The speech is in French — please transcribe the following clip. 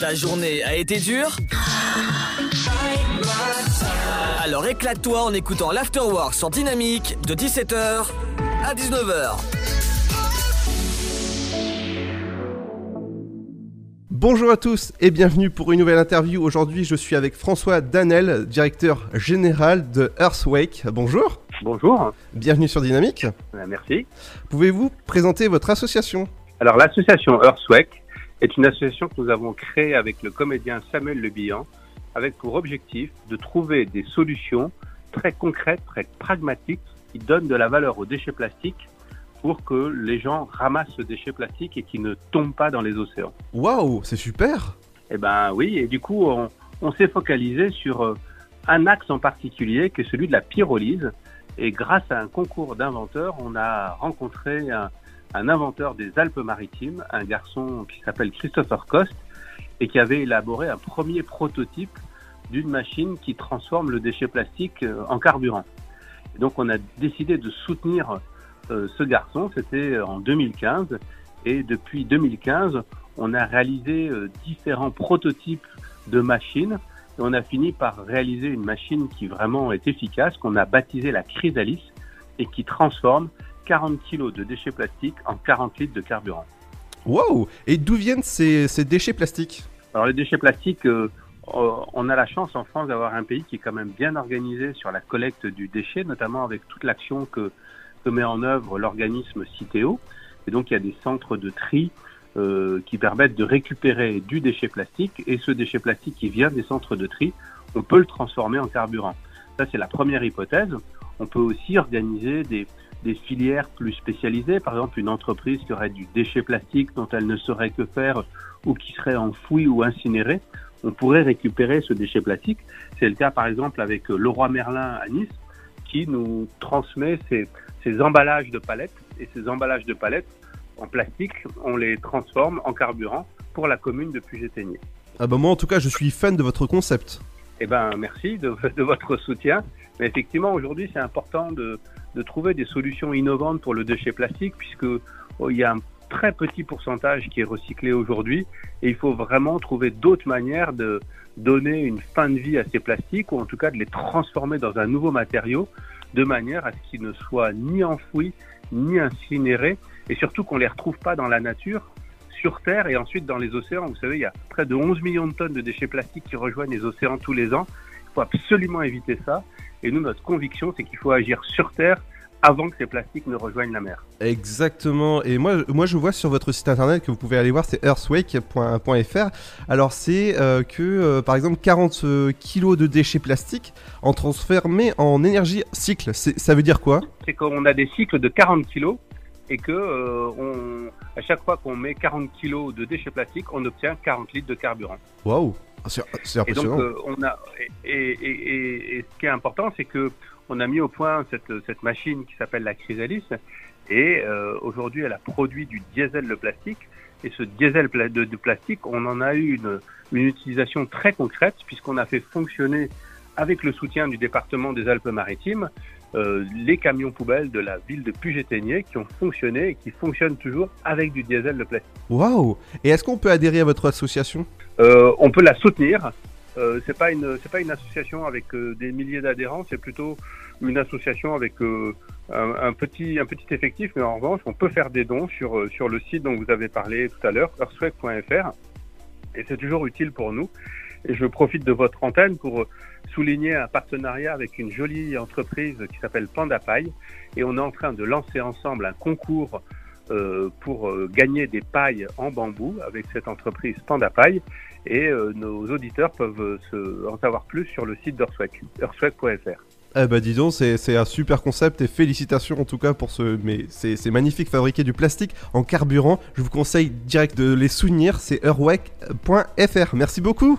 Ta journée a été dure Alors éclate-toi en écoutant l'Afterwork sur Dynamique de 17h à 19h. Bonjour à tous et bienvenue pour une nouvelle interview. Aujourd'hui, je suis avec François Danel, directeur général de Earthwake. Bonjour. Bonjour. Bienvenue sur Dynamique. Merci. Pouvez-vous présenter votre association? Alors l'association Earthwake est une association que nous avons créée avec le comédien Samuel Le Bihan avec pour objectif de trouver des solutions très concrètes, très pragmatiques qui donnent de la valeur aux déchets plastiques pour que les gens ramassent ce déchet plastique et qui ne tombe pas dans les océans. Waouh, c'est super. Eh ben oui, et du coup on, on s'est focalisé sur euh, un axe en particulier qui est celui de la pyrolyse. Et grâce à un concours d'inventeurs, on a rencontré un, un inventeur des Alpes-Maritimes, un garçon qui s'appelle Christopher Cost, et qui avait élaboré un premier prototype d'une machine qui transforme le déchet plastique euh, en carburant. Et donc on a décidé de soutenir euh, ce garçon, c'était en 2015, et depuis 2015, on a réalisé euh, différents prototypes de machines, et on a fini par réaliser une machine qui vraiment est efficace, qu'on a baptisée la Chrysalis, et qui transforme 40 kg de déchets plastiques en 40 litres de carburant. Waouh Et d'où viennent ces, ces déchets plastiques? Alors les déchets plastiques, euh, euh, on a la chance en France d'avoir un pays qui est quand même bien organisé sur la collecte du déchet, notamment avec toute l'action que, que met en œuvre l'organisme Citeo. Et donc il y a des centres de tri euh, qui permettent de récupérer du déchet plastique et ce déchet plastique qui vient des centres de tri, on peut le transformer en carburant. Ça c'est la première hypothèse. On peut aussi organiser des, des filières plus spécialisées, par exemple une entreprise qui aurait du déchet plastique dont elle ne saurait que faire ou qui serait enfoui ou incinéré, on pourrait récupérer ce déchet plastique. C'est le cas par exemple avec Leroy Merlin à Nice qui nous transmet ses, ses emballages de palettes et ces emballages de palettes en plastique, on les transforme en carburant pour la commune de Puget-Théniers. Ah bah moi en tout cas, je suis fan de votre concept. Eh ben, merci de, de votre soutien. Mais effectivement, aujourd'hui, c'est important de, de, trouver des solutions innovantes pour le déchet plastique, puisque oh, il y a un très petit pourcentage qui est recyclé aujourd'hui, et il faut vraiment trouver d'autres manières de donner une fin de vie à ces plastiques, ou en tout cas de les transformer dans un nouveau matériau, de manière à ce qu'ils ne soient ni enfouis, ni incinérés, et surtout qu'on les retrouve pas dans la nature, sur Terre et ensuite dans les océans. Vous savez, il y a près de 11 millions de tonnes de déchets plastiques qui rejoignent les océans tous les ans. Il faut absolument éviter ça. Et nous, notre conviction, c'est qu'il faut agir sur Terre avant que ces plastiques ne rejoignent la mer. Exactement. Et moi, moi, je vois sur votre site internet que vous pouvez aller voir, c'est earthwake.fr. Alors, c'est euh, que, euh, par exemple, 40 euh, kilos de déchets plastiques en transformés en énergie cycle. Ça veut dire quoi? C'est qu'on a des cycles de 40 kilos et que euh, on, à chaque fois qu'on met 40 kilos de déchets plastiques, on obtient 40 litres de carburant. Waouh, c'est impressionnant. Et donc, euh, on a, et, et, et, et, ce qui est important, c'est que on a mis au point cette, cette machine qui s'appelle la Chrysalis, et euh, aujourd'hui, elle a produit du diesel de plastique. Et ce diesel de, de plastique, on en a eu une, une utilisation très concrète, puisqu'on a fait fonctionner, avec le soutien du département des Alpes-Maritimes, euh, les camions poubelles de la ville de Puget-Théniers qui ont fonctionné et qui fonctionnent toujours avec du diesel de plastique. Waouh Et est-ce qu'on peut adhérer à votre association? Euh, On peut la soutenir. Euh, c'est pas une c'est pas une association avec euh, des milliers d'adhérents, c'est plutôt une association avec euh, un, un, petit un petit effectif, mais en revanche, on peut faire des dons sur sur le site dont vous avez parlé tout à l'heure, earthwake.fr, et c'est toujours utile pour nous. Et je profite de votre antenne pour souligner un partenariat avec une jolie entreprise qui s'appelle Panda Paille. Et on est en train de lancer ensemble un concours euh, pour euh, gagner des pailles en bambou avec cette entreprise Panda Paille. Et euh, nos auditeurs peuvent en savoir plus sur le site earthwake.fr. Eh bah dis donc, c'est un super concept et félicitations en tout cas pour ce... Mais c'est magnifique, fabriquer du plastique en carburant. Je vous conseille direct de les soutenir, c'est earthwake.fr. Merci beaucoup